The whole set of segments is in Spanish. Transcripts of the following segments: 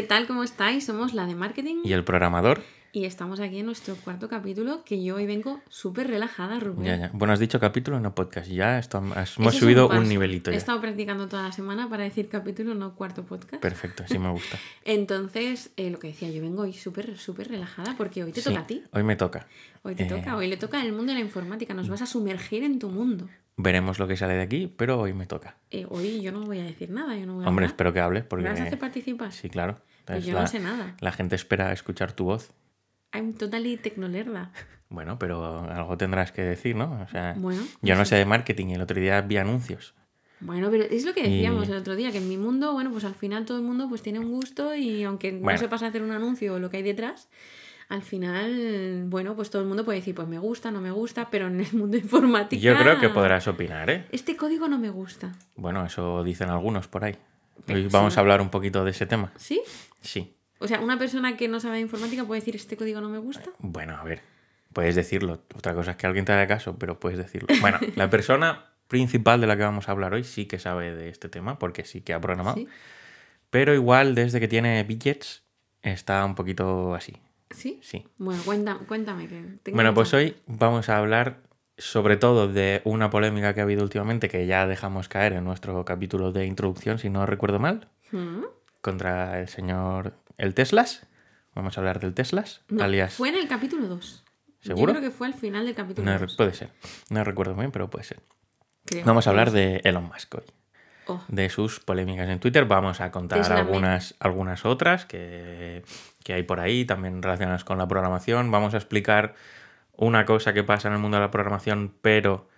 ¿qué tal? ¿Cómo estáis? Somos la de marketing Y el programador. y estamos aquí en nuestro cuarto capítulo que yo hoy vengo súper relajada, Rubén. Ya, ya. Bueno, has dicho capítulo, no podcast. Ya Eso hemos subido un, nivelito He estado practicando toda la semana para decir capítulo, no cuarto podcast. Perfecto, así me gusta. Entonces, eh, lo que decía, yo vengo hoy súper, súper relajada porque hoy te Sí, toca a ti. Hoy me toca. Hoy te Eh, toca, hoy le toca el mundo de la informática. Nos vas a sumergir en tu mundo. Veremos lo que sale de aquí, pero hoy me toca. Eh, hoy yo no voy a decir nada, yo no voy a Hombre, hablar. espero que hables ¿Me porque... vas a hacer participar? Sí, claro. Pues yo la, no sé nada. la gente espera escuchar tu voz. I'm totally tecnolerda. Bueno, pero algo tendrás que decir, ¿no? O sea, Bueno, yo no sé de marketing y el otro día vi anuncios. Bueno, pero es lo que decíamos Y- el otro día, que en mi mundo, bueno, pues al final todo el mundo pues tiene un gusto y aunque no Bueno. sepas hacer un anuncio o lo que hay detrás, al final, bueno, pues todo el mundo puede decir, pues me gusta, no me gusta, pero en el mundo informático... Yo creo que podrás opinar, ¿eh? Este código no me gusta. Bueno, eso dicen algunos por ahí. Hoy vamos a hablar un poquito de ese tema. ¿Sí? Sí. O sea, una persona que no sabe de informática puede decir, este código no me gusta. Bueno, a ver, puedes decirlo. Otra cosa es que alguien te haga caso, pero puedes decirlo. Bueno, la persona principal de la que vamos a hablar hoy sí que sabe de este tema, porque sí que ha programado. ¿Sí? Pero igual desde que tiene widgets está un poquito así. ¿Sí? Sí. Bueno, cuéntame, cuéntame que tengo Bueno, pues hoy vamos a hablar sobre todo de una polémica que ha habido últimamente que ya dejamos caer en nuestro capítulo de introducción, si no recuerdo mal, ¿Mm? contra el señor el Teslas. Vamos a hablar del Teslas, No, alias... fue en el capítulo 2. ¿Seguro? Yo creo que fue al final del capítulo No, 2. puede ser. No recuerdo bien, pero puede ser. creo. Vamos a hablar de Elon Musk hoy. Oh, De sus polémicas en Twitter. Vamos a contar algunas, algunas otras que, que hay por ahí, también relacionadas con la programación. Vamos a explicar una cosa que pasa en el mundo de la programación, pero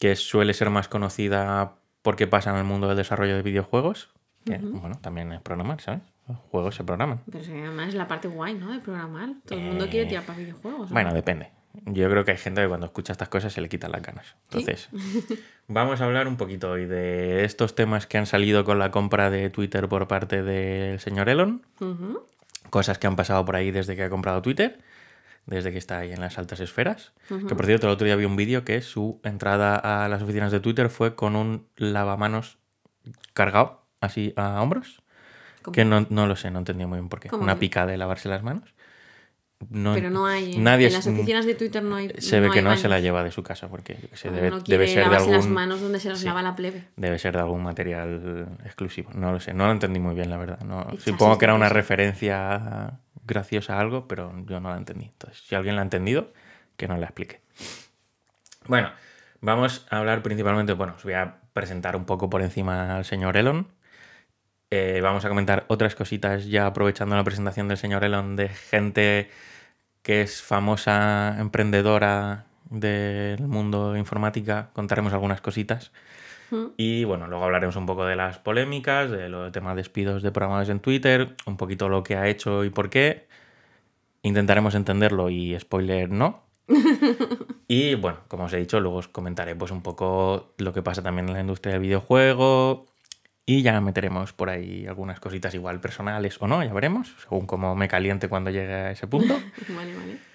que suele ser más conocida porque pasa en el mundo del desarrollo de videojuegos. Que, bueno, también es programar, ¿sabes? Los juegos se programan. pero además es la parte guay, ¿no? De programar. Todo el mundo quiere Eh, tirar para videojuegos. ¿o Bueno, no? depende. Yo creo que hay gente que cuando escucha estas cosas se le quitan las ganas. Entonces, vamos a hablar un poquito hoy de estos temas que han salido con la compra de Twitter por parte del señor Elon. Cosas que han pasado por ahí desde que ha comprado Twitter, desde que está ahí en las altas esferas. Que por cierto, el otro día vi un vídeo que su entrada a las oficinas de Twitter fue con un lavamanos cargado, así a hombros. ¿Cómo? Que no, no lo sé, no entendí muy bien por qué. ¿Cómo Una pica de lavarse las manos. No, Pero no hay. Nadie en las oficinas de Twitter no hay. se ve no que no se la baños. lleva de su casa porque sé, Uno debe, no debe ser de lavarse las algún manos donde se las sí. lava la plebe. debe ser de algún material exclusivo. No lo sé, no lo entendí muy bien la verdad. No, Echas supongo que era una esa cosa. Graciosa algo, pero yo no la entendí. Entonces, si alguien la ha entendido, que nos la explique. Bueno, vamos a hablar principalmente, bueno, os voy a presentar un poco por encima al señor Elon. Eh, vamos a comentar otras cositas ya aprovechando la presentación del señor Elon de gente que es famosa emprendedora del mundo informática. Contaremos algunas cositas. Mm. Y bueno, luego hablaremos un poco de las polémicas, de los temas de despidos de programadores en Twitter, un poquito lo que ha hecho y por qué. Intentaremos entenderlo y spoiler no. y bueno, como os he dicho, luego os comentaré pues un poco lo que pasa también en la industria del videojuego. Y ya meteremos por ahí algunas cositas igual personales o no, ya veremos, según cómo me caliente cuando llegue a ese punto. Vale, vale.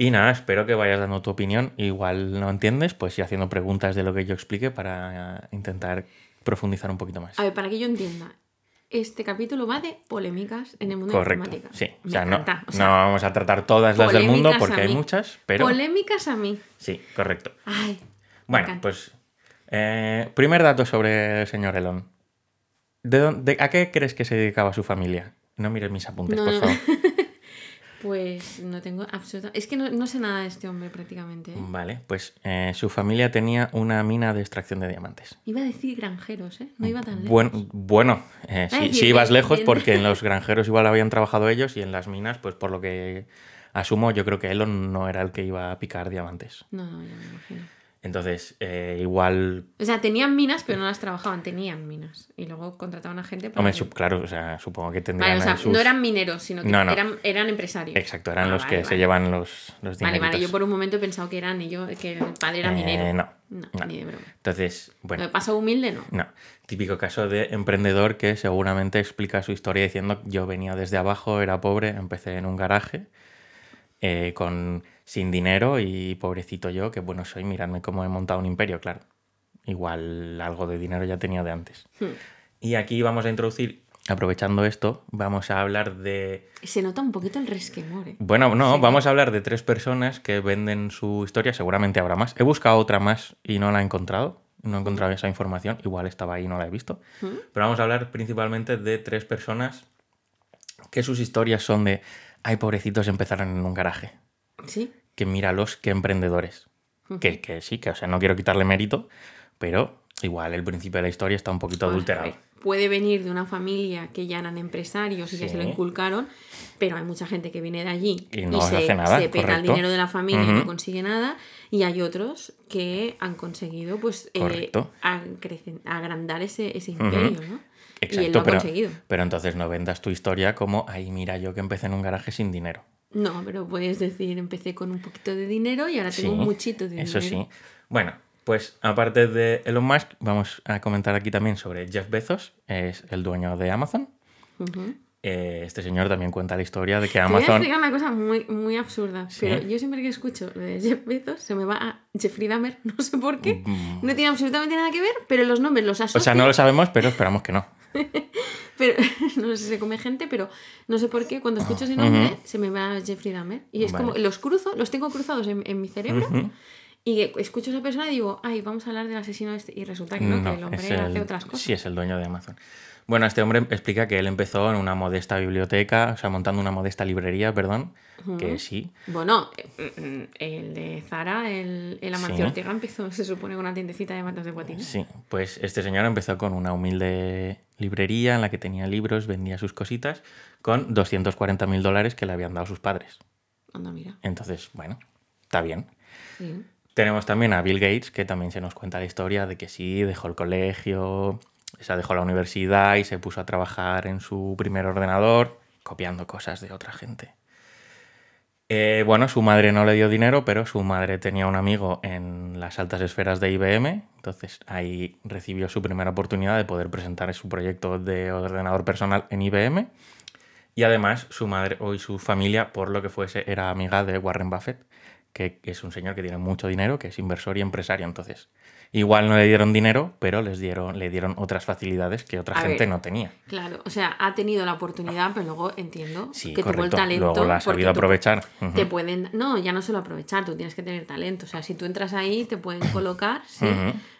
Y nada, espero que vayas dando tu opinión. Igual no entiendes, pues ir haciendo preguntas de lo que yo explique para eh, intentar profundizar un poquito más. A ver, para que yo entienda. Este capítulo va de polémicas en el mundo de la Correcto, sí. O sea, no, no vamos a tratar todas las del mundo porque hay muchas, pero Polémicas a mí. sí, correcto. Ay. Bueno, pues eh, primer dato sobre el señor Elon. ¿De dónde, ¿A qué crees que se dedicaba su familia? No mires mis apuntes, No, por no. favor. Pues no tengo absoluta. Es que no, no sé nada de este hombre prácticamente. ¿eh? Vale, pues eh, su familia tenía una mina de extracción de diamantes. Iba a decir granjeros, ¿eh? No iba tan lejos. Buen- bueno, eh, Ay, sí, ibas lejos porque en los granjeros igual habían trabajado ellos y en las minas, pues por lo que asumo, yo creo que Elon no era el que iba a picar diamantes. No, no, ya me imagino. Entonces, eh, igual... O sea, tenían minas, pero no las trabajaban, tenían minas. Y luego contrataban a gente para. Hombre, que- claro, o sea, supongo que tendrían Vale, o sea, sus- no eran mineros, sino que No, no. Eran, eran empresarios. Exacto, eran Ah, los vale, que se vale. llevan los, los Vale, vale, yo dineritos. por un momento he pensado que eran ellos, que el padre era Eh, minero. no, No, ni de broma. Entonces, Lo bueno, de paso humilde, no. no. Típico caso de emprendedor que seguramente explica su historia diciendo yo venía desde abajo, era pobre, empecé en un garaje eh, con sin dinero y pobrecito yo, que bueno soy, miradme cómo he montado un imperio, claro. Igual algo de dinero ya tenía de antes. Hmm. Y aquí vamos a introducir aprovechando esto, vamos a hablar de... Se nota un poquito el resquemor, ¿eh? Bueno, no, vamos a hablar de tres personas que venden su historia, seguramente habrá más. He buscado otra más y no la he encontrado, no he encontrado esa información, igual estaba ahí y no la he visto. Pero vamos a hablar principalmente de tres personas que sus historias son de, ay, pobrecitos, empezaron en un garaje. Sí. Que míralos, qué emprendedores. que, que sí, que o sea, no quiero quitarle mérito, pero igual el principio de la historia está un poquito adulterado. Puede venir de una familia que ya eran empresarios y que se lo inculcaron, pero hay mucha gente que viene de allí Y no se, hace nada, se pega el dinero de la familia y no consigue nada, y hay otros que han conseguido pues eh, agrandar ese, ese imperio, ¿no? Y él Exacto, lo ha pero, conseguido. pero entonces no vendas tu historia como, ay, mira, yo que empecé en un garaje sin dinero. No, pero puedes decir, empecé con un poquito de dinero y ahora tengo Sí, muchito de Eso dinero. sí. Bueno, pues aparte de Elon Musk, vamos a comentar aquí también sobre Jeff Bezos, es el dueño de Amazon. Eh, este señor también cuenta la historia de que Te voy a Amazon... una cosa muy, muy absurda, Sí. pero yo siempre que escucho lo de Jeff Bezos se me va a Jeffrey Dahmer, no sé por qué. Mm. No tiene absolutamente nada que ver, pero los nombres los O asocio. sea, no lo sabemos, pero esperamos que no. pero, no sé si se come gente, pero no sé por qué cuando escucho ese nombre se me va Jeffrey Dahmer. Y es Vale. como, los cruzo, los tengo cruzados en, en mi cerebro. Y escucho a esa persona y digo, ay, vamos a hablar del asesino este. Y resulta que no, que el hombre el- hace otras cosas. Sí, es el dueño de Amazon. Bueno, este hombre explica que él empezó en una modesta biblioteca, o sea, montando una modesta librería, perdón, que sí, Bueno, eh, el de Zara, el, el Amancio Sí. Ortega empezó, se supone, con una tiendecita de matas de guatines. Sí, pues este señor empezó con una humilde librería en la que tenía libros, vendía sus cositas, con 240 mil dólares que le habían dado sus padres. Anda, mira. Entonces, bueno, está bien. Sí. Tenemos también a Bill Gates, que también se nos cuenta la historia de que sí, dejó el colegio, o sea, dejó la universidad y se puso a trabajar en su primer ordenador, copiando cosas de otra gente. Eh, bueno, su madre no le dio dinero, pero su madre tenía un amigo en las altas esferas de IBM, entonces ahí recibió su primera oportunidad de poder presentar su proyecto de ordenador personal en IBM. Y además su madre o su familia, por lo que fuese, era amiga de Warren Buffett, que es un señor que tiene mucho dinero, que es inversor y empresario. Entonces, igual no le dieron dinero, pero les dieron, le dieron otras facilidades que otra A gente ver, no tenía. Claro, o sea, ha tenido la oportunidad, pero luego entiendo Sí, que tuvo el talento. Luego la ha sabido aprovechar. Te pueden. No, ya no solo aprovechar, tú tienes que tener talento. O sea, si tú entras ahí, te pueden colocar, sí,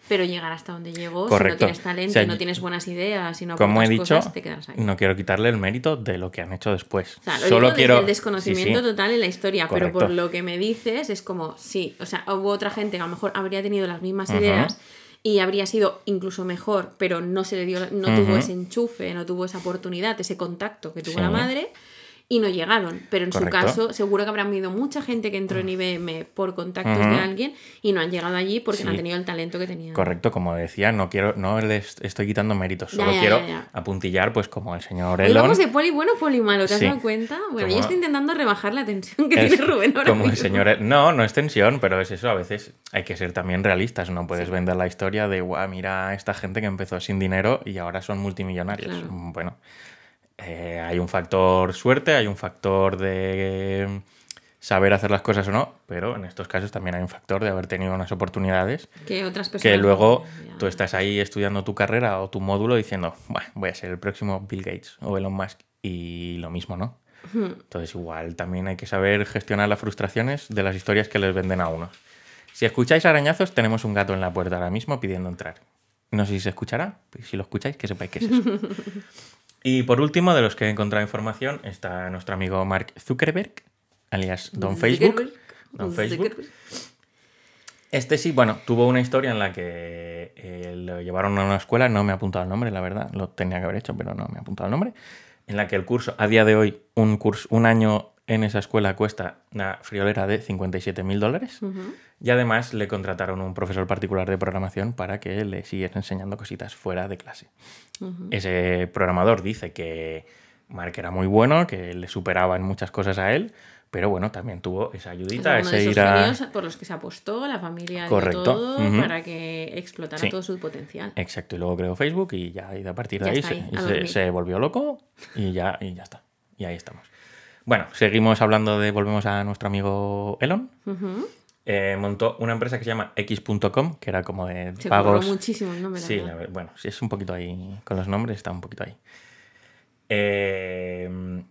pero llegar hasta donde llegó, si Correcto. no tienes talento, O sea, no tienes buenas ideas, si no Como he dicho, cosas, te quedas ahí. no quiero quitarle el mérito de lo que han hecho después. O sea, lo Solo digo quiero desde el desconocimiento Sí, sí. total en la historia, pero por lo que me dices es como, sí, o sea, hubo otra gente que a lo mejor habría tenido las mismas ideas y habría sido incluso mejor, pero no se le dio, no tuvo ese enchufe, no tuvo esa oportunidad, ese contacto que tuvo Sí. la madre y no llegaron. Pero en Correcto. su caso, seguro que habrá habido mucha gente que entró en IBM por contactos de alguien y no han llegado allí porque no han tenido el talento que tenían. Correcto, como decía, no quiero, no les estoy quitando méritos, solo ya, quiero ya, ya. apuntillar, pues como el señor Y Elon. vamos de poli bueno, poli malo, ¿te has Sí. dado cuenta? Bueno, Como- yo estoy intentando rebajar la tensión que Es tiene Rubén ahora como el señor No, no es tensión, pero es eso. A veces hay que ser también realistas. No puedes vender la historia de, guau, mira esta gente que empezó sin dinero y ahora son multimillonarios. Claro. Mm, Bueno, eh, hay un factor suerte, hay un factor de saber hacer las cosas o no, pero en estos casos también hay un factor de haber tenido unas oportunidades Que otras personas. que luego tú estás ahí estudiando tu carrera o tu módulo diciendo, "Buah, voy a ser el próximo Bill Gates o Elon Musk y lo mismo, ¿no? Entonces igual también hay que saber gestionar las frustraciones de las historias que les venden a uno. Si escucháis arañazos, tenemos un gato en la puerta ahora mismo pidiendo entrar. No sé si se escuchará, pues si lo escucháis, que sepáis que es eso. y por último, de los que he encontrado información, está nuestro amigo Mark Zuckerberg, alias Don Facebook. Zuckerberg. Don Facebook. Este sí, bueno, tuvo una historia en la que eh, lo llevaron a una escuela, no me ha apuntado el nombre, la verdad, lo tenía que haber hecho, pero no me ha apuntado el nombre, en la que el curso, a día de hoy, un curso, un año en esa escuela cuesta una friolera de 57 mil dólares y además le contrataron un profesor particular de programación para que le siguiera enseñando cositas fuera de clase. Ese programador dice que Mark era muy bueno, que le superaba en muchas cosas a él, pero bueno, también tuvo esa Es ayudita, ese esos ir a... por los que se apostó, la familia Correcto. todo para que explotara Sí. todo su potencial. Exacto, y luego creó Facebook y ya y a partir de Ya ahí, se, ahí, se volvió loco y ya, y ya está. Y ahí estamos. Bueno, seguimos hablando de, volvemos a nuestro amigo Elon. Eh, montó una empresa que se llama X.com, que era como de Se pagos. muchísimo el nombre. Sí, la bueno, sí, es un poquito ahí, con los nombres está un poquito ahí. Eh,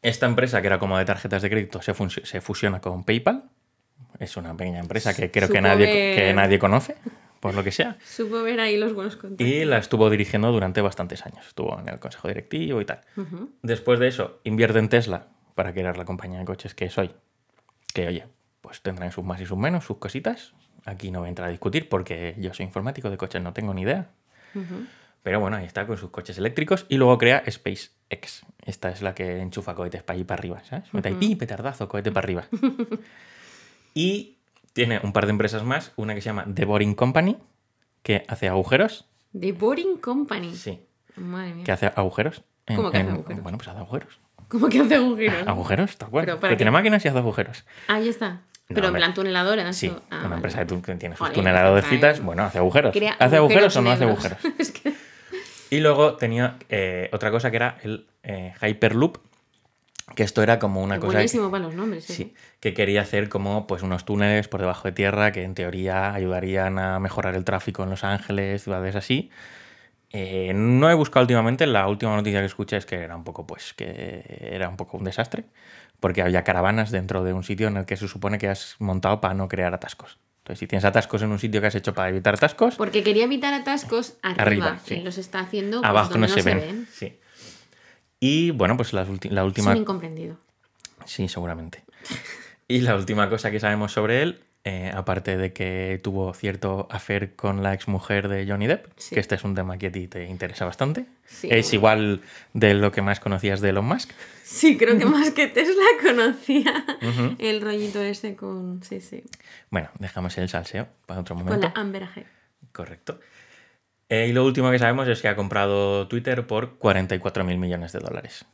esta empresa, que era como de tarjetas de crédito, se, fusiona con PayPal. Es una pequeña empresa que creo que nadie, que nadie conoce, por lo que sea. Supo ver ahí los buenos contactos. Y la estuvo dirigiendo durante bastantes años. Estuvo en el consejo directivo y tal. Ujú. Después de eso, invierte en Tesla para crear la compañía de coches que soy. Que oye, pues tendrán sus más y sus menos, sus cositas. Aquí no voy a entrar a discutir porque yo soy informático de coches, no tengo ni idea. Ujú. Pero bueno, ahí está con sus coches eléctricos. Y luego crea SpaceX. Esta es la que enchufa cohetes para allí para arriba, ¿sabes? Mete ahí, pi, petardazo, cohete para arriba. y tiene un par de empresas más. Una que se llama The Boring Company, que hace agujeros. The Boring Company. Sí, Madre mía. que hace agujeros. en- ¿Cómo que hace en- agujeros? Bueno, pues hace agujeros. ¿Cómo que hace agujeros? Agujeros, tal cual. Pero para tiene máquinas y hace agujeros. Ahí está. No, Pero en plan tuneladora. Sí. Ah, una vale. empresa que tiene sus trae- bueno, hace agujeros. Crea ¿Hace agujeros o no hace agujeros? es que... Y luego tenía eh, otra cosa que era el eh, Hyperloop, que esto era como una es cosa buenísimo para los nombres. sí, que quería hacer como pues unos túneles por debajo de tierra que en teoría ayudarían a mejorar el tráfico en Los Ángeles, ciudades así. Eh, no he buscado últimamente, la última noticia que escuché es que era un poco pues que era un poco un desastre, porque había caravanas dentro de un sitio en el que se supone que has montado para no crear atascos. Entonces, si tienes atascos en un sitio que has hecho para evitar atascos, Porque quería evitar atascos arriba. Arriba, sí. Los está haciendo pues, abajo no donde se, ven. Sí. Y bueno, pues la Es última. un incomprendido. Sí, seguramente. Y la última cosa que sabemos sobre él, eh, aparte de que tuvo cierto afer con la exmujer de Johnny Depp, Sí. que este es un tema que a ti te interesa bastante. Sí. Es igual de lo que más conocías de Elon Musk. Sí, creo que más que Tesla conocía el rollito ese con. Sí, sí. Bueno, dejamos el salseo para otro Con momento. la Amber. Correcto. Eh, y lo último que sabemos es que ha comprado Twitter por 44 mil millones de dólares.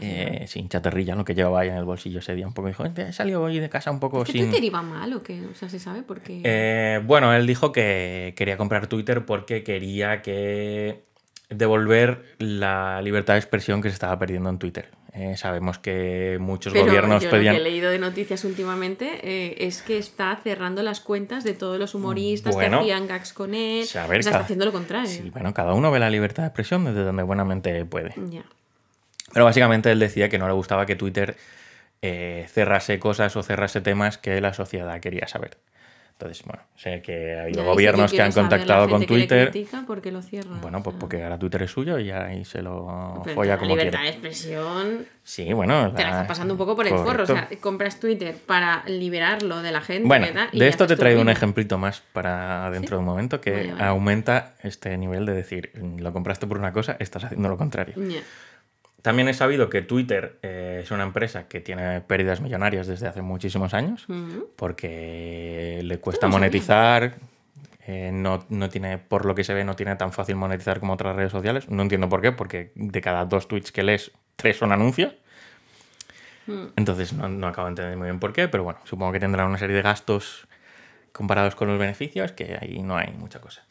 Eh, sin chaterrilla, lo que llevaba ahí en el bolsillo ese día. Un poco dijo, he salido hoy de casa un poco ¿Qué sin... Twitter iba mal o qué? O sea, ¿se sabe por qué? Eh, bueno, él dijo que quería comprar Twitter porque quería que devolver la libertad de expresión que se estaba perdiendo en Twitter. Eh, sabemos que muchos Pero gobiernos yo pedían... lo que he leído de noticias últimamente eh, es que está cerrando las cuentas de todos los humoristas Bueno, que hacían gags con él. o sea, a ver, o sea, cada- está haciendo lo contrario. Sí, bueno, cada uno ve la libertad de expresión desde donde buenamente puede. Ya. Pero básicamente él decía que no le gustaba que Twitter eh, cerrase cosas o cerrase temas que la sociedad quería saber. Entonces, bueno, sé que ha habido Ya, gobiernos que han saber contactado con gente que le Twitter. critica, ¿por qué lo cierran? Bueno, O pues sea, porque ahora Twitter es suyo y ahí se lo pero folla la como libertad quiere. de expresión Sí, bueno. te la la- está pasando un poco por el forro. O sea, compras Twitter para liberarlo de la gente. Bueno, de esto te lo un ejemplito más para dentro de un momento que Vale, vale. aumenta este nivel de decir, lo compraste por una cosa, estás haciendo lo contrario. Ya. También he sabido que Twitter eh, es una empresa que tiene pérdidas millonarias desde hace muchísimos años porque le cuesta monetizar, eh, no, no tiene, por lo que se ve, no tiene tan fácil monetizar como otras redes sociales. No entiendo por qué, porque de cada dos tweets que lees, tres son anuncios. Mm. Entonces no, no acabo de entender muy bien por qué, pero bueno, supongo que tendrán una serie de gastos comparados con los beneficios, que ahí no hay mucha cosa.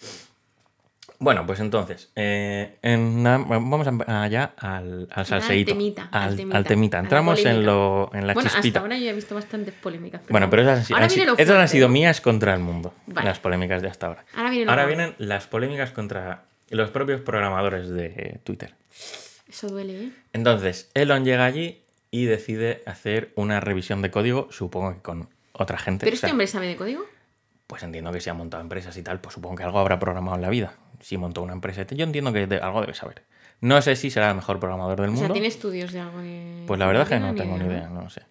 Bueno, pues entonces, eh, en vamos allá al, al salseíto. temita, al al, temita, al temita. la Entramos en, lo, en la bueno, hasta chispita. ahora yo he visto bastantes polémicas. Bueno, pero esas, han, sido- esas han sido mías contra el mundo, Vale. las polémicas de hasta ahora. Ahora viene vienen las polémicas contra los propios programadores de Twitter. Eso duele, ¿eh? Entonces, Elon llega allí y decide hacer una revisión de código, supongo que con otra gente. ¿Pero o sea, este hombre sabe de código? Pues entiendo que si ha montado empresas y tal, pues supongo que algo habrá programado en la vida. Si montó una empresa, yo entiendo que de- algo debe saber. No sé si será el mejor programador del O sea, mundo. tiene estudios de algo de... Pues la verdad es que no tengo ni idea, no lo sé.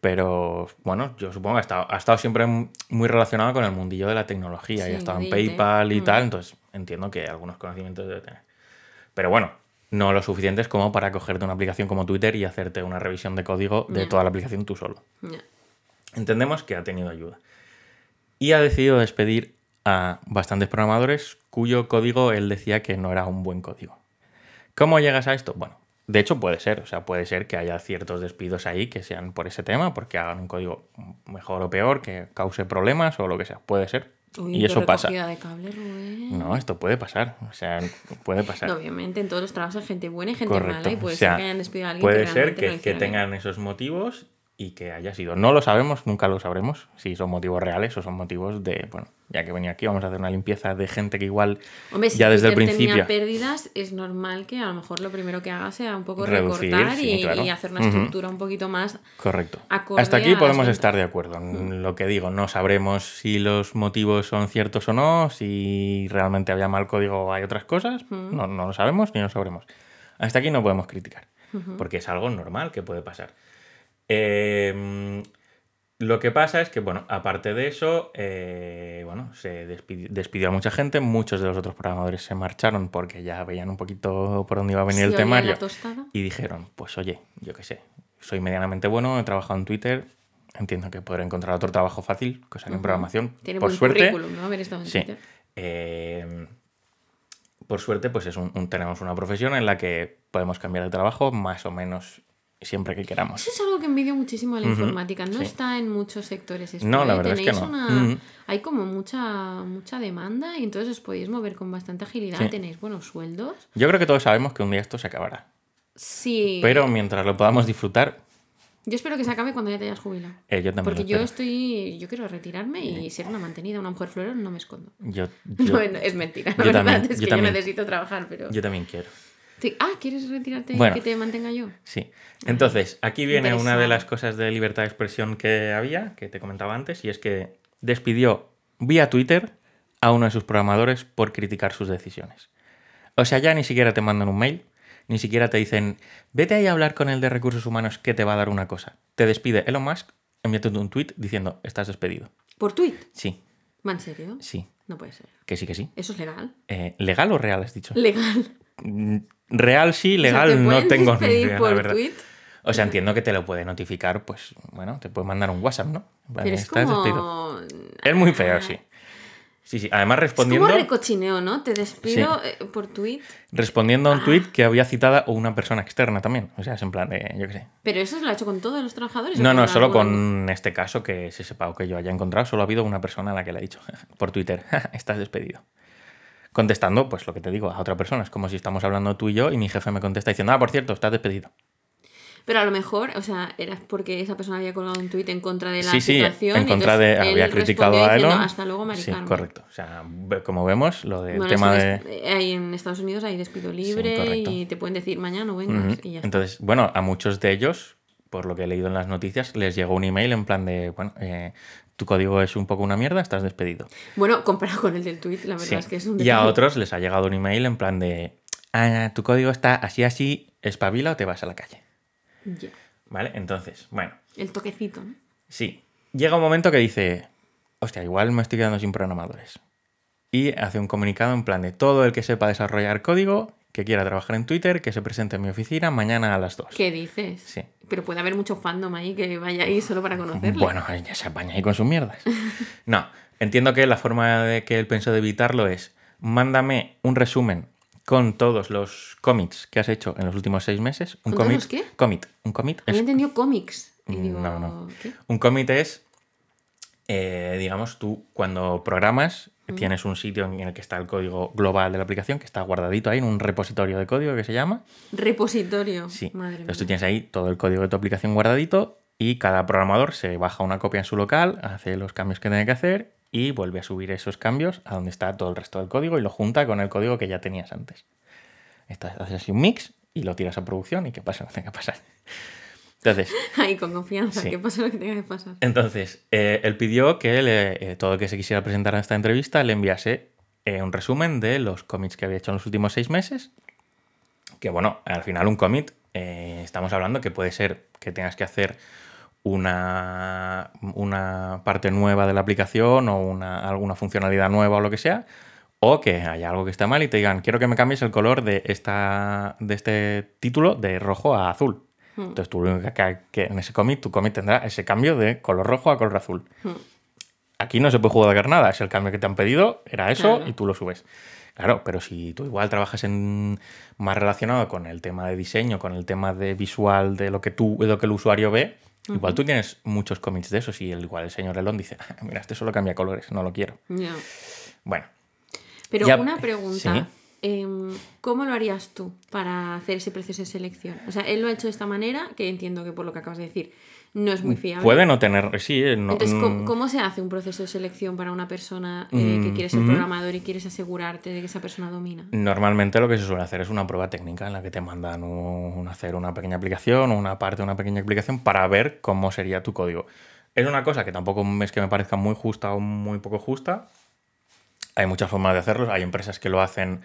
Pero bueno, yo supongo que ha estado, ha estado siempre muy relacionado con el mundillo de la tecnología y ha estado en IT. PayPal y Mm. tal, entonces entiendo que algunos conocimientos debe tener. Pero bueno, no lo suficientes como para cogerte una aplicación como Twitter y hacerte una revisión de código de toda la aplicación tú solo. Entendemos que ha tenido ayuda. Y ha decidido despedir a bastantes programadores cuyo código él decía que no era un buen código. ¿Cómo llegas a esto? Bueno, de hecho puede ser, o sea, puede ser que haya ciertos despidos ahí que sean por ese tema, porque hagan un código mejor o peor, que cause problemas o lo que sea, puede ser. Uy, y eso pasa. de cable. No, esto puede pasar, o sea, puede pasar. No, obviamente, en todos los trabajos hay gente buena y gente Correcto. mala. Y puede o sea, ser que hayan despedido a alguien puede que ser que, no que tengan esos motivos y que haya sido. No lo sabemos, nunca lo sabremos, si son motivos reales o son motivos de, bueno, ya que venía aquí, vamos a hacer una limpieza de gente que igual Hombre, si ya desde el Twitter tenía principio... pérdidas, es normal que a lo mejor lo primero que haga sea un poco Reducir, recortar sí, y, claro. y hacer una estructura un poquito más. Correcto. Hasta aquí podemos estar de acuerdo. Lo que digo, no sabremos si los motivos son ciertos o no, si realmente había mal código o hay otras cosas. No, no lo sabemos ni lo sabremos. Hasta aquí no podemos criticar, porque es algo normal que puede pasar. Eh, lo que pasa es que, bueno, aparte de eso, eh, bueno, se despidi- despidió a mucha gente, muchos de los otros programadores se marcharon porque ya veían un poquito por dónde iba a venir el temario y dijeron, pues oye, yo qué sé, soy medianamente bueno, he trabajado en Twitter, entiendo que podré encontrar otro trabajo fácil, cosa que en programación, Tiene por buen suerte, currículum, ¿no? Haber estado en sí, Twitter. eh, por suerte, pues es un, un- tenemos una profesión en la que podemos cambiar de trabajo más o menos siempre que queramos. Eso es algo que envidio muchísimo a la informática. No sí. está en muchos sectores esto. No, la ¿eh? verdad es que no. una-. Hay como mucha, mucha demanda y entonces os podéis mover con bastante agilidad. Sí. Tenéis buenos sueldos. Yo creo que todos sabemos que un día esto se acabará, Sí. pero mientras lo podamos disfrutar, Yo espero que se acabe cuando ya te hayas jubilado. eh, yo también Porque yo estoy. Yo quiero retirarme y ser una mantenida, una mujer florero, no me escondo. Yo, yo- No, es mentira. La yo verdad también, es yo que también. yo necesito trabajar, pero. yo también quiero. Sí. Ah, ¿quieres retirarte Bueno. y que te mantenga yo? Sí. Entonces, aquí viene una de las cosas de libertad de expresión que había, que te comentaba antes, y es que despidió vía Twitter a uno de sus programadores por criticar sus decisiones. O sea, ya ni siquiera te mandan un mail, ni siquiera te dicen, vete ahí a hablar con el de recursos humanos que te va a dar una cosa. Te despide Elon Musk enviándote un tweet diciendo, estás despedido. ¿Por tweet? Sí, ¿Va en serio? sí, No puede ser. que sí, que sí. ¿Eso es legal? Eh, ¿Legal o real has dicho? Legal. Real sí, O sea, legal ¿te no tengo ni idea, la por verdad. tweet? O sea, entiendo que te lo puede notificar, pues, bueno, te puede mandar un WhatsApp, ¿no? Vale, Pero es estás como... despedido. Es muy feo, sí. Sí, sí. Además, Es respondiendo, como recochineo, ¿no? Te despido eh, por tweet. respondiendo Ah. a un tweet que había citada una persona externa también. O sea, es en plan de, yo qué sé. Pero eso se lo ha hecho con todos los trabajadores. No, no, solo con este caso que se sepa o que yo haya encontrado, solo ha habido una persona a la que le ha dicho por Twitter, estás despedido. Contestando, pues lo que te digo, a otra persona. Es como si estamos hablando tú y yo y mi jefe me contesta diciendo, ah, por cierto, estás despedido. Pero a lo mejor, o sea, era porque esa persona había colgado un tuit en contra de la sí, sí, situación. en y contra de. Había criticado a Elon. Hasta luego, Sí, maricano. correcto. O sea, como vemos, lo del Bueno, tema de. eh, ahí en Estados Unidos hay despido libre y te pueden decir mañana vengas y ya está. Entonces, bueno, a muchos de ellos, por lo que he leído en las noticias, les llegó un email en plan de, bueno, eh, tu código es un poco una mierda, estás despedido. Bueno, comparado con el del tuit, la verdad Sí. es que es un Y a detalle. otros les ha llegado un email en plan de, ah, tu código está así, así, espabila o te vas a la calle. Ya. ¿Vale? Entonces, bueno, El toquecito, ¿no? sí. Llega un momento que dice, hostia, igual me estoy quedando sin programadores. Y hace un comunicado en plan de todo el que sepa desarrollar código, que quiera trabajar en Twitter, que se presente en mi oficina mañana a las 2. ¿Qué dices? Sí. Pero puede haber mucho fandom ahí que vaya ahí solo para conocerle. Bueno, ya se apaña ahí con sus mierdas. No, entiendo que la forma de que él pensó de evitarlo es mándame un resumen con todos los commits que has hecho en los últimos seis meses. Un ¿Con los qué? Commit. Un commit Había es, entendido cómics. Digo, No, no. ¿qué? un commit es eh, digamos, tú cuando programas Mm. tienes un sitio en el que está el código global de la aplicación, que está guardadito ahí en un repositorio de código que se llama. Repositorio. Sí. Madre mía. Entonces tú tienes ahí todo el código de tu aplicación guardadito y cada programador se baja una copia en su local, hace los cambios que tiene que hacer y vuelve a subir esos cambios a donde está todo el resto del código y lo junta con el código que ya tenías antes. Estás- haces así un mix y lo tiras a producción y que lo que tenga que pasar. Entonces, Ahí, con confianza. Sí. Que pase lo que tenga que pasar. entonces eh, él pidió que le- eh, todo el que se quisiera presentar a esta entrevista le enviase eh, un resumen de los cómics que había hecho en los últimos seis meses. Que bueno, al final un eh, estamos hablando que puede ser que tengas que hacer una, una parte nueva de la aplicación o una, alguna funcionalidad nueva o lo que sea, o que haya algo que esté mal y te digan, quiero que me cambies el color de, esta, de este título de rojo a azul. Hmm. Entonces tú lo único que, que en ese cómic, tu cómic tendrá ese cambio de color rojo a color azul. Hmm. Aquí no se puede jugar nada, es el cambio que te han pedido, era eso Claro. y tú lo subes. Claro, pero si tú igual trabajas en más relacionado con el tema de diseño, con el tema de visual, de lo que tú, de lo que el usuario ve, igual tú tienes muchos cómics de esos y el, igual el señor Elon dice, "Ah, mira, este solo cambia colores, no lo quiero. Ya. Bueno, Pero Ya- una pregunta. sí. Em, ¿Cómo lo harías tú para hacer ese proceso de selección? O sea, él lo ha hecho de esta manera, que entiendo que por lo que acabas de decir no es muy fiable. Puede no tener, sí, eh, no, Entonces, ¿cómo, mm, cómo se hace un proceso de selección para una persona eh, que Mm, quiere ser programador y quieres asegurarte de que esa persona domina? Normalmente lo que se suele hacer es una prueba técnica en la que te mandan un- hacer una pequeña aplicación o una parte de una pequeña aplicación para ver cómo sería tu código. Es una cosa que tampoco es que me parezca muy justa o muy poco justa. Hay muchas formas de hacerlo. Hay empresas que lo hacen,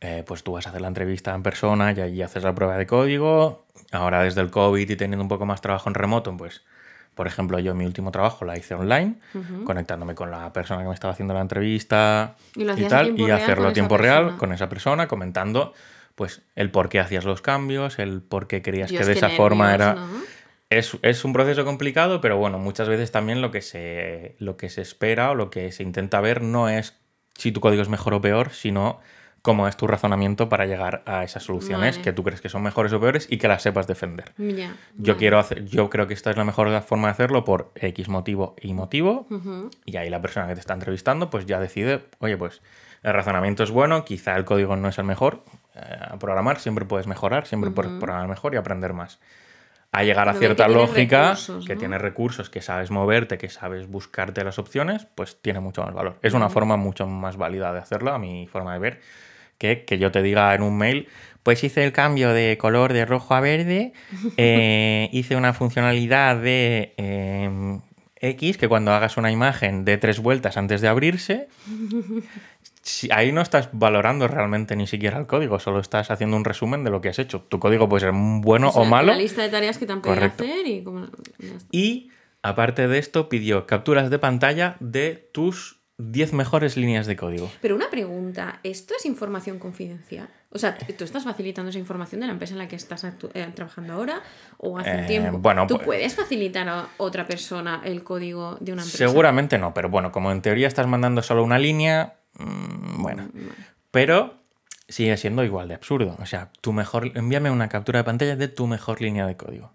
eh, pues tú vas a hacer la entrevista en persona y allí haces la prueba de código. Ahora desde el COVID y teniendo un poco más trabajo en remoto, pues, por ejemplo, yo mi último trabajo la hice online, conectándome con la persona que me estaba haciendo la entrevista Y lo tal, y hacerlo a tiempo real persona. con esa persona, comentando pues el por qué hacías los cambios, el por qué querías Dios, que de esa forma era... ¿no? Es, es un proceso complicado, pero bueno, muchas veces también lo que, se, lo que se espera o lo que se intenta ver no es si tu código es mejor o peor, sino cómo es tu razonamiento para llegar a esas soluciones Vale. que tú crees que son mejores o peores y que las sepas defender. Ya, Yo vale. quiero hacer, yo creo que esta es la mejor forma de hacerlo por X motivo y motivo. Ujú. Y ahí la persona que te está entrevistando, pues ya decide, oye, pues el razonamiento es bueno, quizá el código no es el mejor. eh, programar siempre puedes mejorar, siempre puedes programar mejor y aprender más. A llegar a Pero cierta que lógica, recursos, que ¿no? tienes recursos, que sabes moverte, que sabes buscarte las opciones, pues tiene mucho más valor. Es una forma mucho más válida de hacerlo, a mi forma de ver, que que yo te diga en un mail, pues hice el cambio de color de rojo a verde, eh, hice una funcionalidad de eh, X, que cuando hagas una imagen de tres vueltas antes de abrirse, ahí no estás valorando realmente ni siquiera el código, solo estás haciendo un resumen de lo que has hecho. Tu código puede ser bueno O sea, o malo. La lista de tareas que te han pedido hacer y como... Y aparte de esto, pidió capturas de pantalla de tus 10 mejores líneas de código. Pero una pregunta, ¿esto es información confidencial? O sea, ¿tú estás facilitando esa información de la empresa en la que estás eh, trabajando ahora o hace un Eh, tiempo? bueno, ¿Tú pues- puedes facilitar a otra persona el código de una empresa? Seguramente no, pero bueno, como en teoría estás mandando solo una línea, mm, bueno. Pero sigue siendo igual de absurdo. O sea, tu mejor, envíame una captura de pantalla de tu mejor línea de código.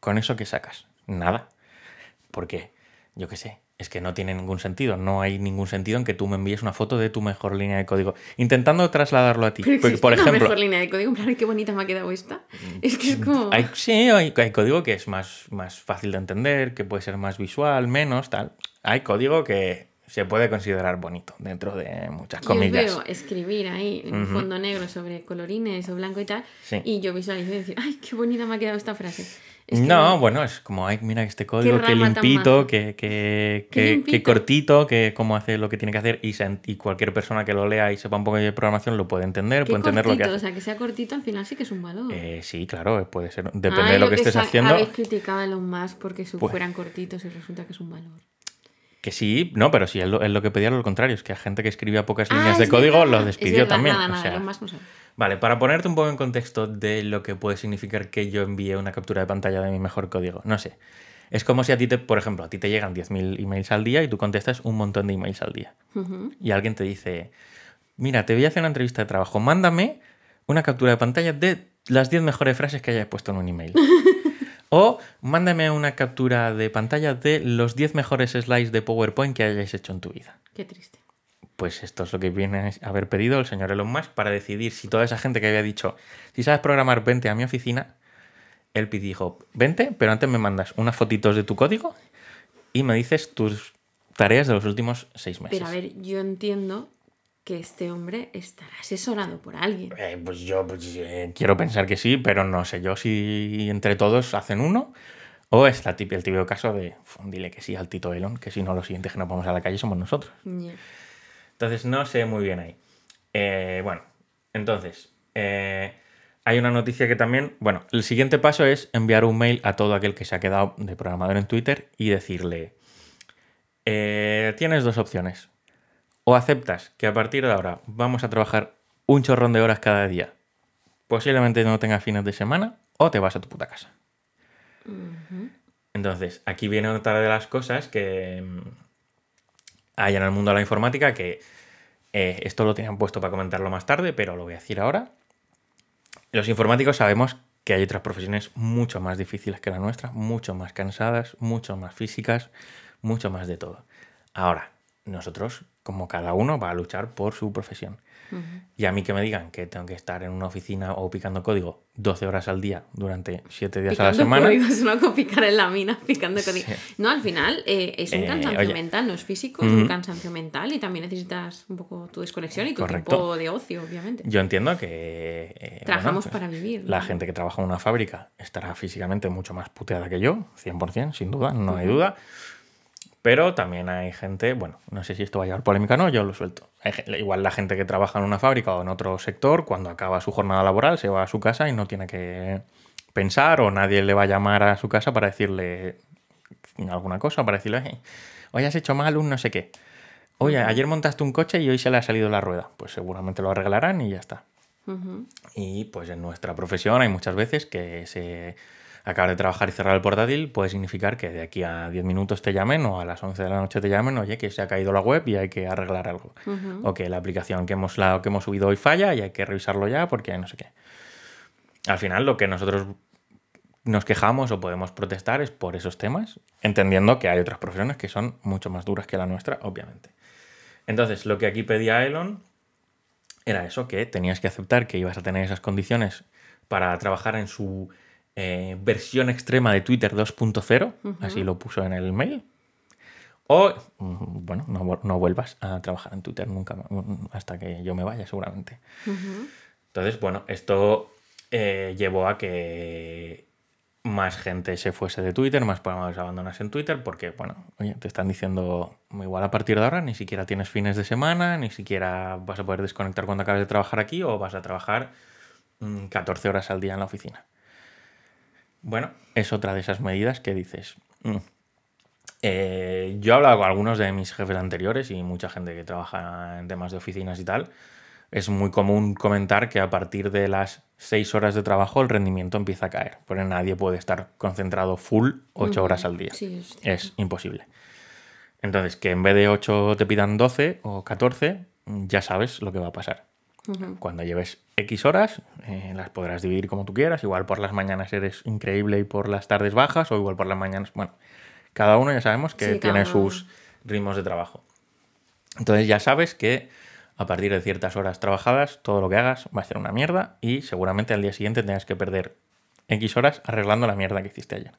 ¿Con eso qué sacas? Nada. ¿Por qué? Yo qué sé. Es que no tiene ningún sentido. No hay ningún sentido en que tú me envíes una foto de tu mejor línea de código. Intentando trasladarlo a ti. Pero Porque, por ejemplo, mejor línea de código, "Ay, qué bonita me ha quedado esta. Es que es como... hay, sí, hay, hay código que es más, más fácil de entender, que puede ser más visual, menos, tal. Hay código que se puede considerar bonito dentro de muchas Yo comillas. veo escribir ahí en fondo negro sobre colorines o blanco y tal, Sí. y yo visualizo y decir, ¡ay, qué bonita me ha quedado esta frase! Es que no, bueno, es como, ay, mira este código, qué, limpito, que, que, Qué que- que limpito. cortito, que cómo hace lo que tiene que hacer y, se- y cualquier persona que lo lea y sepa un poco de programación lo puede entender, puede entender lo que hace. o sea, que sea cortito al final sí que es un valor. Eh, sí, claro, puede ser, depende Ay, de lo que estés haciendo. Habéis criticado a Elon Musk porque su- Pues- fueran cortitos y resulta que es un valor. Que sí, no, pero sí, él lo, que pedía lo contrario, es que a gente que escribía pocas Ah, líneas de es código verdad, los es despidió verdad, también. Nada, o nada, sea, Elon Musk no sabe. Vale, para ponerte un poco en contexto de lo que puede significar que yo envíe una captura de pantalla de mi mejor código, no sé. Es como si a ti te, por ejemplo, a ti te llegan 10.000 emails al día y tú contestas un montón de emails al día. Y alguien te dice, mira, te voy a hacer una entrevista de trabajo, mándame una captura de pantalla de las 10 mejores frases que hayas puesto en un email. o mándame una captura de pantalla de los 10 mejores slides de PowerPoint que hayáis hecho en tu vida. Qué triste. Pues esto es lo que viene a haber pedido el señor Elon Musk para decidir si toda esa gente que había dicho, si sabes programar, vente a mi oficina, él dijo, vente, pero antes me mandas unas fotitos de tu código y me dices tus tareas de los últimos seis meses. Pero a ver, yo entiendo que este hombre estará asesorado por alguien. Eh, pues yo pues, eh, quiero pensar que sí, pero no sé yo si entre todos hacen uno o es la típica, el típico caso de "Fu, dile que sí al Tito Elon, que si no los siguientes que nos vamos a la calle somos nosotros. Entonces no sé muy bien ahí. Eh, bueno, entonces, eh, hay una noticia que también, bueno, el siguiente paso es enviar un mail a todo aquel que se ha quedado de programador en Twitter y decirle, eh, tienes dos opciones. O aceptas que a partir de ahora vamos a trabajar un chorrón de horas cada día, posiblemente no tengas fines de semana, o te vas a tu puta casa. Entonces, aquí viene otra de las cosas que hay en el mundo de la informática que eh, esto lo tenían puesto para comentarlo más tarde, pero lo voy a decir ahora. Los informáticos sabemos que hay otras profesiones mucho más difíciles que la nuestra, mucho más cansadas, mucho más físicas, mucho más de todo. Ahora, nosotros como cada uno va a luchar por su profesión. Y a mí que me digan que tengo que estar en una oficina o picando código 12 horas al día durante 7 días a la semana. Código, es no picar en la mina picando código. No, al final eh, es un eh, cansancio mental, no es físico, es un cansancio mental y también necesitas un poco tu desconexión y tu tiempo de ocio, obviamente. Yo entiendo que. Eh, Trabajamos pues, para vivir. La gente que trabaja en una fábrica estará físicamente mucho más puteada que yo, 100%, sin duda, no hay duda. Pero también hay gente, bueno, no sé si esto va a llevar polémica o no, yo lo suelto. igual la gente que trabaja en una fábrica o en otro sector, cuando acaba su jornada laboral, se va a su casa y no tiene que pensar o nadie le va a llamar a su casa para decirle alguna cosa, para decirle, hoy has hecho mal un no sé qué. Oye, ayer montaste un coche y hoy se le ha salido la rueda. Pues seguramente lo arreglarán y ya está. Y pues en nuestra profesión hay muchas veces que se acabar de trabajar y cerrar el portátil puede significar que de aquí a 10 minutos te llamen o a las 11 de la noche te llamen, oye, que se ha caído la web y hay que arreglar algo. O que la aplicación que hemos, la, que hemos subido hoy falla y hay que revisarlo ya porque no sé qué. Al final lo que nosotros nos quejamos o podemos protestar es por esos temas, entendiendo que hay otras profesiones que son mucho más duras que la nuestra, obviamente. Entonces, lo que aquí pedía Elon era eso, que tenías que aceptar que ibas a tener esas condiciones para trabajar en su eh, versión extrema de Twitter 2.0, así lo puso en el mail. O, mm, bueno, no, vuelvas a trabajar en Twitter nunca mm, hasta que yo me vaya, seguramente. Entonces, bueno, esto eh, llevó a que más gente se fuese de Twitter, más programas abandonas en Twitter, porque, bueno, oye, te están diciendo, igual a partir de ahora ni siquiera tienes fines de semana, ni siquiera vas a poder desconectar cuando acabes de trabajar aquí o vas a trabajar 14 mm, horas al día en la oficina. Bueno, es otra de esas medidas que dices. Mm". Eh, yo he hablado con algunos de mis jefes anteriores y mucha gente que trabaja en temas de oficinas y tal. Es muy común comentar que a partir de las seis horas de trabajo el rendimiento empieza a caer, porque nadie puede estar concentrado full ocho horas al día. es imposible. Entonces, que en vez de 8 te pidan 12 o 14, ya sabes lo que va a pasar. Cuando lleves X horas, eh, las podrás dividir como tú quieras. Igual por las mañanas eres increíble y por las tardes bajas, o igual por las mañanas. Bueno, cada uno ya sabemos que tiene sus ritmos de trabajo. Entonces ya sabes que a partir de ciertas horas trabajadas, todo lo que hagas va a ser una mierda y seguramente al día siguiente tengas que perder X horas arreglando la mierda que hiciste ayer.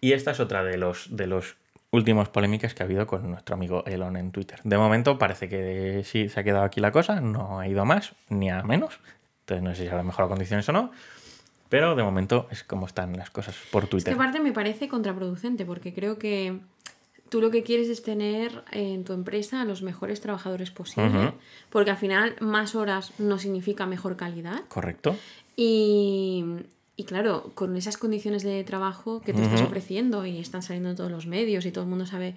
Y esta es otra de los, de los últimas polémicas que ha habido con nuestro amigo Elon en Twitter. De momento parece que sí se ha quedado aquí la cosa, no ha ido a más ni a menos. Entonces no sé si habrá mejor condiciones o no. Pero de momento es como están las cosas por Twitter. Esta parte me parece contraproducente porque creo que tú lo que quieres es tener en tu empresa a los mejores trabajadores posibles. Porque al final más horas no significa mejor calidad. Correcto. Y, y claro, con esas condiciones de trabajo que tú estás ofreciendo y están saliendo en todos los medios y todo el mundo sabe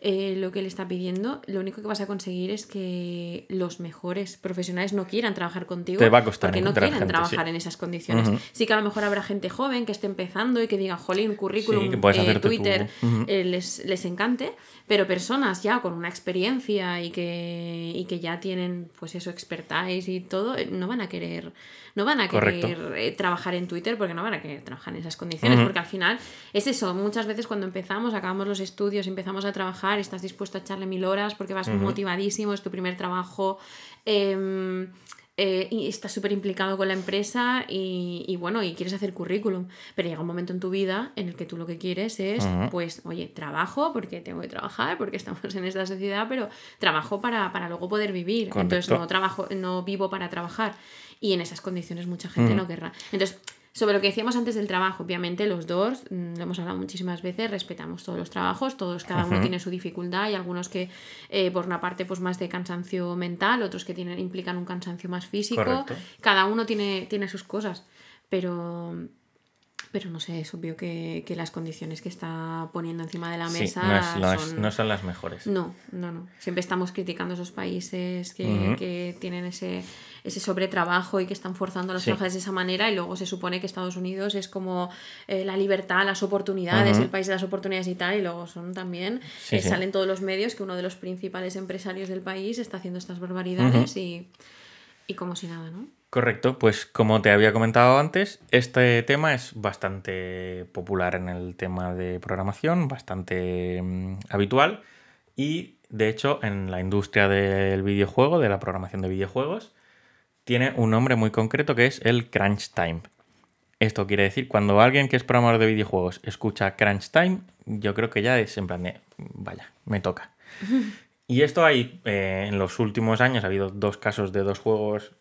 eh, lo que él está pidiendo, lo único que vas a conseguir es que los mejores profesionales no quieran trabajar contigo. Te va a costar porque no quieren trabajar en esas condiciones. Sí que a lo mejor habrá gente joven que esté empezando y que diga, jolín, currículum, eh, Twitter, eh, les, les, encante, pero personas ya con una experiencia y que, y que ya tienen, pues eso, expertise y todo, no van a querer no van a querer trabajar en Twitter porque no van a querer trabajar en esas condiciones, porque al final es eso, muchas veces cuando empezamos, acabamos los estudios, empezamos a trabajar, estás dispuesto a echarle mil horas porque vas motivadísimo, es tu primer trabajo. Em, eh, y estás súper implicado con la empresa y, bueno, y quieres hacer currículum, pero llega un momento en tu vida en el que tú lo que quieres es, pues, oye, trabajo porque tengo que trabajar, porque estamos en esta sociedad, pero trabajo para, luego poder vivir. Entonces no trabajo, no vivo para trabajar. Y en esas condiciones mucha gente no querrá. Entonces, sobre lo que decíamos antes del trabajo, obviamente los dos, mm, lo hemos hablado muchísimas veces, respetamos todos los trabajos, todos, cada uno tiene su dificultad, hay algunos que eh, por una parte pues más de cansancio mental, otros que tienen, implican un cansancio más físico, cada uno tiene, tiene sus cosas, pero pero no sé, es obvio que, las condiciones que está poniendo encima de la mesa no, son... las mejores. No, no, no. Siempre estamos criticando esos países que, tienen ese, ese sobretrabajo y que están forzando a los trabajadores de esa manera y luego se supone que Estados Unidos es como eh, la libertad, las oportunidades, el país de las oportunidades y tal, y luego son también, eh, salen todos los medios que uno de los principales empresarios del país está haciendo estas barbaridades y, y como si nada, ¿no? Correcto, pues como te había comentado antes, este tema es bastante popular en el tema de programación, bastante mm, habitual y de hecho, en la industria del videojuego, de la programación de videojuegos, tiene un nombre muy concreto que es el crunch time. Esto quiere decir, cuando alguien que es programador de videojuegos escucha crunch time, yo creo que ya es en plan de, vaya, me toca. Y esto hay, eh, en los últimos años ha habido dos casos de dos juegos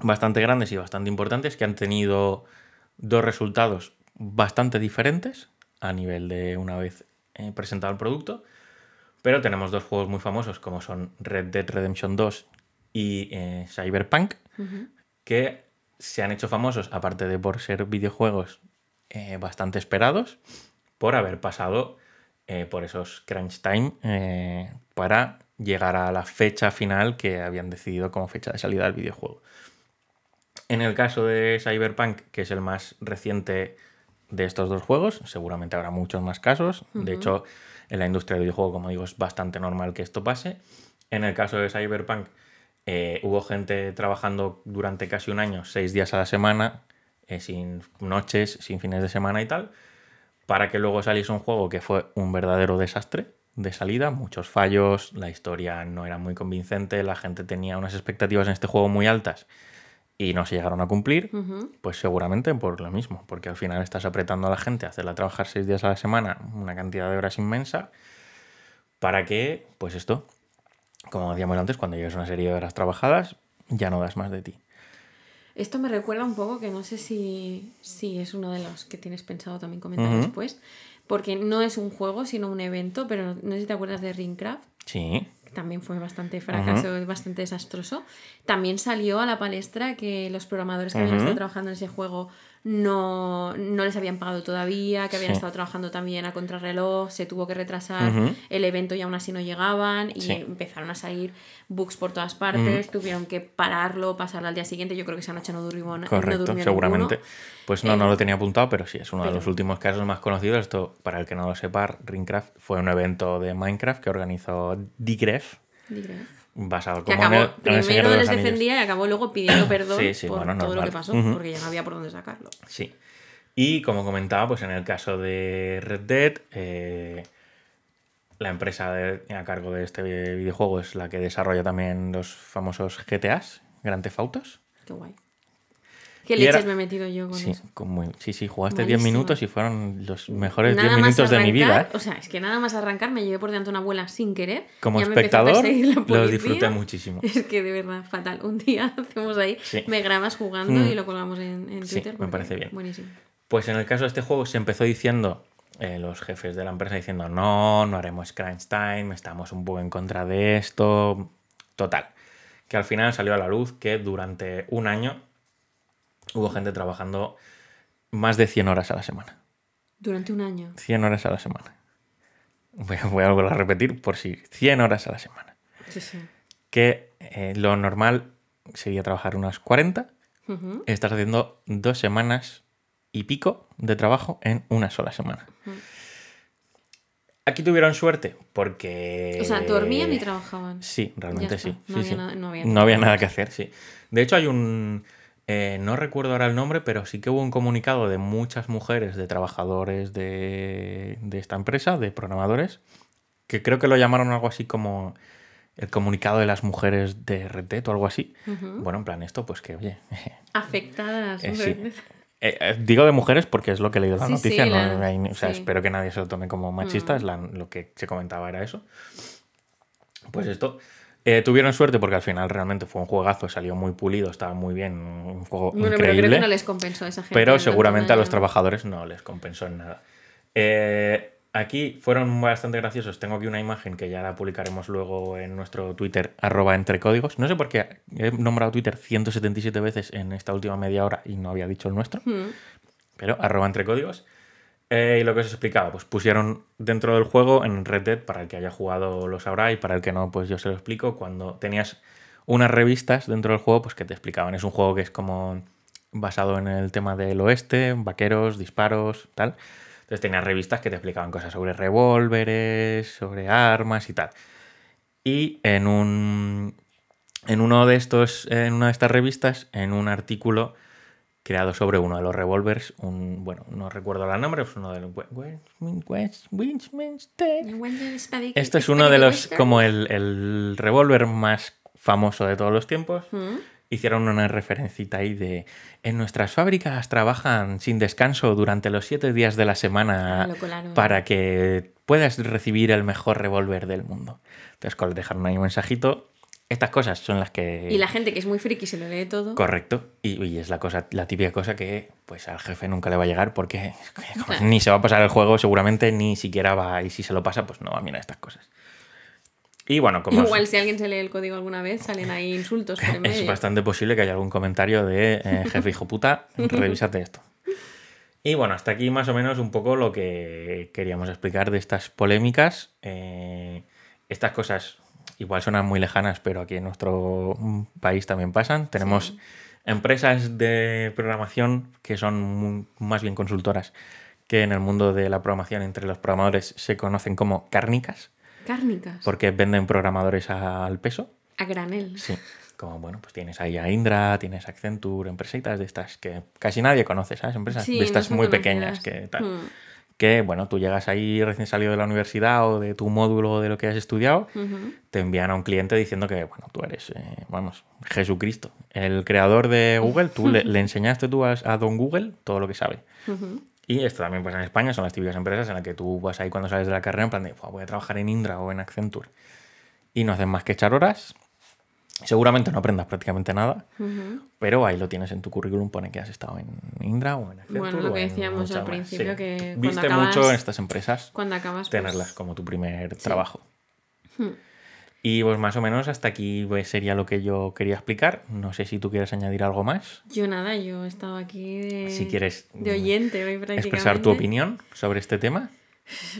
bastante grandes y bastante importantes que han tenido dos resultados bastante diferentes a nivel de una vez eh, presentado el producto. Pero tenemos dos juegos muy famosos como son Red Dead Redemption 2 y eh, Cyberpunk, que se han hecho famosos, aparte de por ser videojuegos bastante esperados, por haber pasado por esos crunch time para llegar a la fecha final que habían decidido como fecha de salida del videojuego. En el caso de Cyberpunk, que es el más reciente de estos dos juegos, seguramente habrá muchos más casos. De hecho, en la industria del videojuego, como digo, es bastante normal que esto pase. En el caso de Cyberpunk, eh, hubo gente trabajando durante casi un año, seis días a la semana, eh, sin noches, sin fines de semana y tal, para que luego saliese un juego que fue un verdadero desastre de salida, muchos fallos, la historia no era muy convincente, la gente tenía unas expectativas en este juego muy altas y no se llegaron a cumplir, pues seguramente por lo mismo, porque al final estás apretando a la gente a hacerla trabajar seis días a la semana, una cantidad de horas inmensa, para que, pues esto, como decíamos antes, cuando lleves una serie de horas trabajadas, ya no das más de ti. Esto me recuerda un poco que no sé si, si es uno de los que tienes pensado también comentar después, porque no es un juego, sino un evento, pero no sé si te acuerdas de Ringcraft. Sí. También fue bastante fracaso, bastante desastroso. También salió a la palestra que los programadores que habían estado trabajando en ese juego no, no les habían pagado todavía, que habían estado trabajando también a contrarreloj, se tuvo que retrasar el evento y aún así no llegaban y empezaron a salir bugs por todas partes, tuvieron que pararlo, pasarlo al día siguiente, yo creo que esa noche no durmió Correcto, no seguramente. Pues no, no lo tenía apuntado, pero sí, es uno de los últimos casos más conocidos. Esto, para el que no lo sepa, Ringcraft fue un evento de Minecraft que organizó Digref. Basado como acabó, primero les defendía y acabó luego pidiendo perdón por todo lo que pasó, porque ya no había por dónde sacarlo. Sí. Y como comentaba, pues en el caso de Red Dead, eh, la empresa a cargo de este videojuego es la que desarrolla también los famosos GTAs, Grand Theft Autos. Qué guay. ¿Qué leches me he metido yo con sí, eso? sí, sí, jugaste 10 minutos y fueron los mejores 10 minutos de mi vida. ¿eh? O sea, es que nada más arrancar me llevé por delante una abuela sin querer. Como espectador, lo disfruté muchísimo. Es que de verdad, fatal. Un día hacemos ahí, me grabas jugando y mm. lo colgamos en, Twitter. me parece bien. Buenísimo. Pues en el caso de este juego se empezó diciendo eh, los jefes de la empresa diciendo no, no haremos crunch time, estamos un poco en contra de esto. Total. Que al final salió a la luz que durante un año hubo gente trabajando más de 100 horas a la semana. Durante un año. 100 horas a la semana. Voy a, volver a repetir por si. 100 horas a la semana. Sí, sí. Que eh, lo normal sería trabajar unas 40. Estás haciendo dos semanas y pico de trabajo en una sola semana. Aquí tuvieron suerte porque... O sea, dormían y trabajaban. Sí, realmente sí. No, había Nada, no, había no, había nada que hacer, sí. De hecho, hay un... Eh, no recuerdo ahora el nombre, pero sí que hubo un comunicado de muchas mujeres, de trabajadores de, esta empresa, de programadores, que creo que lo llamaron algo así como el comunicado de las mujeres de Red o algo así. Bueno, en plan esto, pues que, oye... Afectadas. Eh, eh, digo de mujeres porque es lo que he leído en la noticia. o sea, espero que nadie se lo tome como machista. Es lo que se comentaba era eso. Pues esto. Eh, tuvieron suerte porque al final realmente fue un juegazo, salió muy pulido, estaba muy bien, un juego increíble. Pero creo que no les compensó a esa gente. Pero seguramente a los trabajadores no les compensó en nada. Eh, aquí fueron bastante graciosos. Tengo aquí una imagen que ya la publicaremos luego en nuestro Twitter, arroba entre códigos. No sé por qué he nombrado Twitter 177 veces en esta última media hora y no había dicho el nuestro. Hmm. Pero arroba entre códigos. Eh, y lo que os explicaba, pues pusieron dentro del juego en Red Dead, para el que haya jugado lo sabrá y para el que no, pues yo se lo explico, cuando tenías unas revistas dentro del juego, pues que te explicaban. Es un juego que es como basado en el tema del oeste, vaqueros, disparos, tal. Entonces tenías revistas que te explicaban cosas sobre revólveres, sobre armas y tal. Y en un. En uno de estos. En una de estas revistas, en un artículo creado sobre uno de los revólveres, un, bueno, no recuerdo el nombre, es uno de los... Esto es uno de los, como el, el revólver más famoso de todos los tiempos. Mm. Hicieron una referencita ahí de, en nuestras fábricas trabajan sin descanso durante los siete días de la semana ah, para que puedas recibir el mejor revólver del mundo. Entonces, dejaron ahí un mensajito estas cosas son las que... Y la gente que es muy friki se lo lee todo. Correcto. Y, es la cosa, la típica cosa que pues al jefe nunca le va a llegar porque ni se va a pasar el juego seguramente, ni siquiera va... Y si se lo pasa, pues no va a mirar estas cosas. Y bueno, como... Igual si alguien se lee el código alguna vez, salen ahí insultos. es bastante posible que haya algún comentario de eh, jefe hijo puta, revísate esto. Y bueno, hasta aquí más o menos un poco lo que queríamos explicar de estas polémicas. Eh, estas cosas igual suenan muy lejanas, pero aquí en nuestro mm, país también pasan. Tenemos empresas de programación que son más bien consultoras, que en el mundo de la programación entre los programadores se conocen como cárnicas. Cárnicas. Porque venden programadores al peso. A granel. Sí. Como, bueno, pues tienes ahí a Indra, tienes Accenture, empresitas de estas que casi nadie conoce, ¿sabes? Empresas de estas muy pequeñas que tal. Hmm que, bueno, tú llegas ahí recién salido de la universidad o de tu módulo o de lo que has estudiado, te envían a un cliente diciendo que, bueno, tú eres, eh, vamos, Jesucristo, el creador de Google, tú le, enseñaste tú a, Don Google todo lo que sabe. Y esto también pues en España son las típicas empresas en las que tú vas ahí cuando sales de la carrera en plan de, voy a trabajar en Indra o en Accenture. Y no hacen más que echar horas Seguramente no aprendas prácticamente nada, pero ahí lo tienes en tu currículum, pone que has estado en Indra o en Accenture. Bueno, lo que decíamos al principio, que Viste mucho en estas empresas cuando acabas, pues tenerlas como tu primer trabajo. Hmm. Y pues más o menos hasta aquí pues, sería lo que yo quería explicar. No sé si tú quieres añadir algo más. Yo nada, yo he estado aquí de, si quieres, de oyente hoy Expresar tu opinión sobre este tema.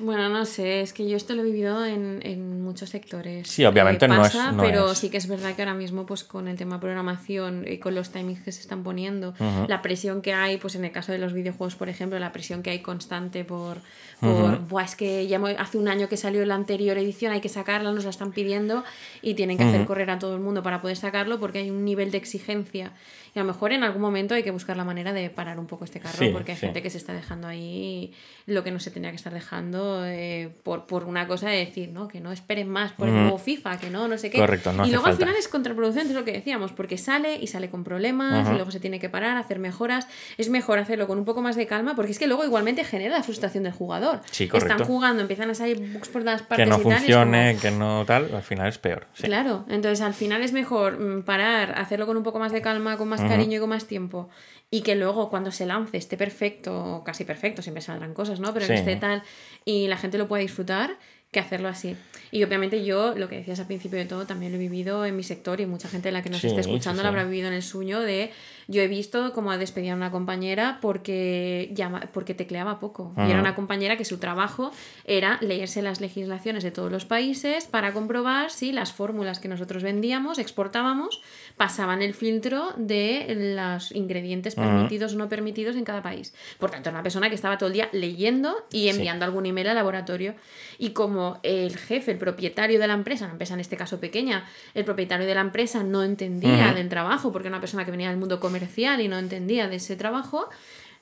Bueno, no sé, es que yo esto lo he vivido en, en muchos sectores. Sí, obviamente eh, no es. pero sí que es verdad que ahora mismo, pues con el tema programación y con los timings que se están poniendo, la presión que hay, pues en el caso de los videojuegos, por ejemplo, la presión que hay constante por. Por es que ya hace un año que salió la anterior edición, hay que sacarla, nos la están pidiendo y tienen que hacer correr a todo el mundo para poder sacarlo porque hay un nivel de exigencia y a lo mejor en algún momento hay que buscar la manera de parar un poco este carro, porque hay gente que se está dejando ahí lo que no se tenía que estar dejando eh, por, por, una cosa de decir, ¿no? Que no esperen más por el nuevo FIFA, que no, no sé qué. Correcto, y luego al final es contraproducente, es lo que decíamos, porque sale y sale con problemas, y luego se tiene que parar, hacer mejoras. Es mejor hacerlo con un poco más de calma, porque es que luego igualmente genera la frustración del jugador. Sí, Están jugando, empiezan a salir bugs por todas partes. Que no funcione, que no tal, al final es peor. Claro, entonces al final es mejor mm, parar, hacerlo con un poco más de calma, con más cariño y con más tiempo y que luego cuando se lance esté perfecto, casi perfecto, siempre saldrán cosas, ¿no? Pero que esté tal y la gente lo pueda disfrutar, que hacerlo así. Y obviamente yo, lo que decías al principio de todo, también lo he vivido en mi sector y mucha gente la que nos esté escuchando lo habrá vivido en el suyo de yo he visto cómo despedían a una compañera porque, llama, porque tecleaba poco. Y era una compañera que su trabajo era leerse las legislaciones de todos los países para comprobar si las fórmulas que nosotros vendíamos, exportábamos, pasaban el filtro de los ingredientes permitidos o no permitidos en cada país. Por tanto, era una persona que estaba todo el día leyendo y enviando algún email al laboratorio. Y como el jefe, el propietario de la empresa, una empresa en este caso pequeña, el propietario de la empresa no entendía del trabajo, porque era una persona que venía del mundo comercial, y no entendía de ese trabajo,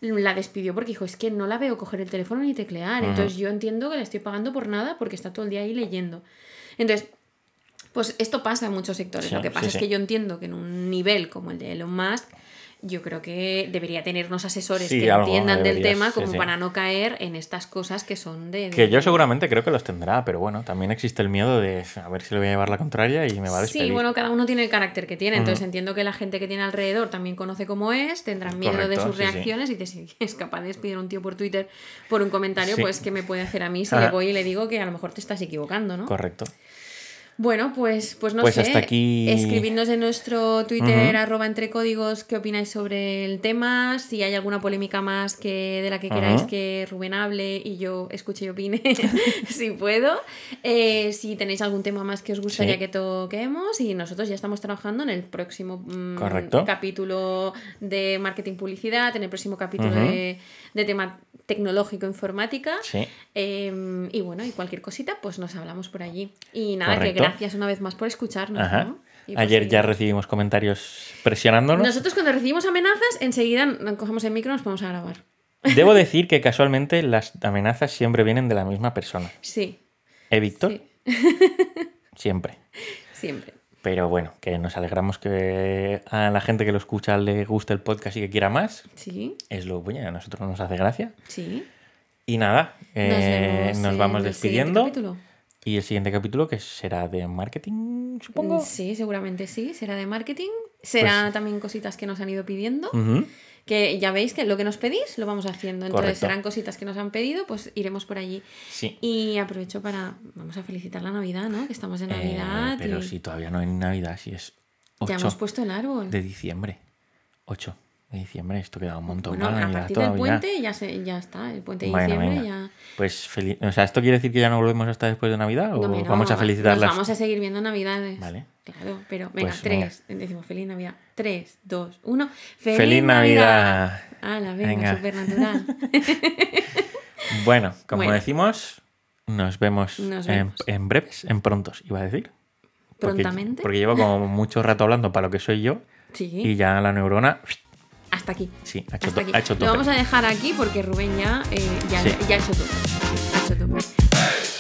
la despidió porque dijo, es que no la veo coger el teléfono ni teclear. Entonces yo entiendo que le estoy pagando por nada porque está todo el día ahí leyendo. Entonces, pues esto pasa en muchos sectores. Lo que pasa es que yo entiendo que en un nivel como el de Elon Musk, yo creo que debería tener unos asesores que entiendan del tema como para no caer en estas cosas que son de, Que yo seguramente creo que los tendrá, pero bueno, también existe el miedo de a ver si le voy a llevar la contraria y me va a despedir. Sí, bueno, cada uno tiene el carácter que tiene, entonces entiendo que la gente que tiene alrededor también conoce cómo es, tendrán miedo de sus reacciones y si es capaz de despedir a un tío por Twitter por un comentario, pues ¿qué me puede hacer a mí si le voy y le digo que a lo mejor te estás equivocando, ¿no? Correcto. Bueno, pues, pues no pues sé. Hasta aquí... Escribidnos en nuestro Twitter, arroba entre códigos, qué opináis sobre el tema, si hay alguna polémica más que de la que queráis que Rubén hable y yo escuche y opine, si puedo. Eh, si tenéis algún tema más que os gustaría que toquemos y nosotros ya estamos trabajando en el próximo mm, capítulo de marketing publicidad, en el próximo capítulo de, de tema tecnológico informática. Sí. Em, y bueno, y cualquier cosita, pues nos hablamos por allí. Y nada, que gracias una vez más por escucharnos. Pues Ayer ya recibimos comentarios presionándonos. Nosotros cuando recibimos amenazas, enseguida cogemos el micro y nos ponemos a grabar. Debo decir que casualmente las amenazas siempre vienen de la misma persona. Sí. ¿Eh, Víctor? Siempre. Siempre. Pero bueno, que nos alegramos que a la gente que lo escucha le guste el podcast y que quiera más. Sí. Es lo bueno, a nosotros nos hace gracia. Sí. Y nada, eh, nos, vamos despidiendo. Y el siguiente capítulo que será de marketing, supongo. Sí, seguramente sí, será de marketing. Será pues también cositas que nos han ido pidiendo que ya veis que lo que nos pedís lo vamos haciendo. Entonces serán cositas que nos han pedido, pues iremos por allí. Sí. Y aprovecho para, vamos a felicitar la Navidad, ¿no? Que estamos en eh, Navidad. pero si todavía no hay Navidad, si es 8 ya hemos puesto el árbol. De diciembre. 8 de diciembre, esto queda un montón. Bueno, a partir del puente ya, se, ya está, el puente de diciembre ya... Pues, o sea, ¿esto quiere decir que ya no volvemos hasta después de Navidad o vamos a felicitarlas? Nos vamos a seguir viendo Navidades. Vale. Claro, pero venga, pues, tres, decimos feliz Navidad. Tres, dos, uno. ¡Feliz, ¡Feliz Navidad! Navidad! venga, venga. supernatural. bueno, como decimos, nos vemos, En, breves, en prontos, iba a decir. ¿Prontamente? Porque llevo como mucho rato hablando para lo que soy yo. Sí. Y ya la neurona hasta aquí. Sí, ha hecho, todo. Lo vamos a dejar aquí porque Rubén ya, eh, ya, ya ha hecho todo. Ha hecho todo.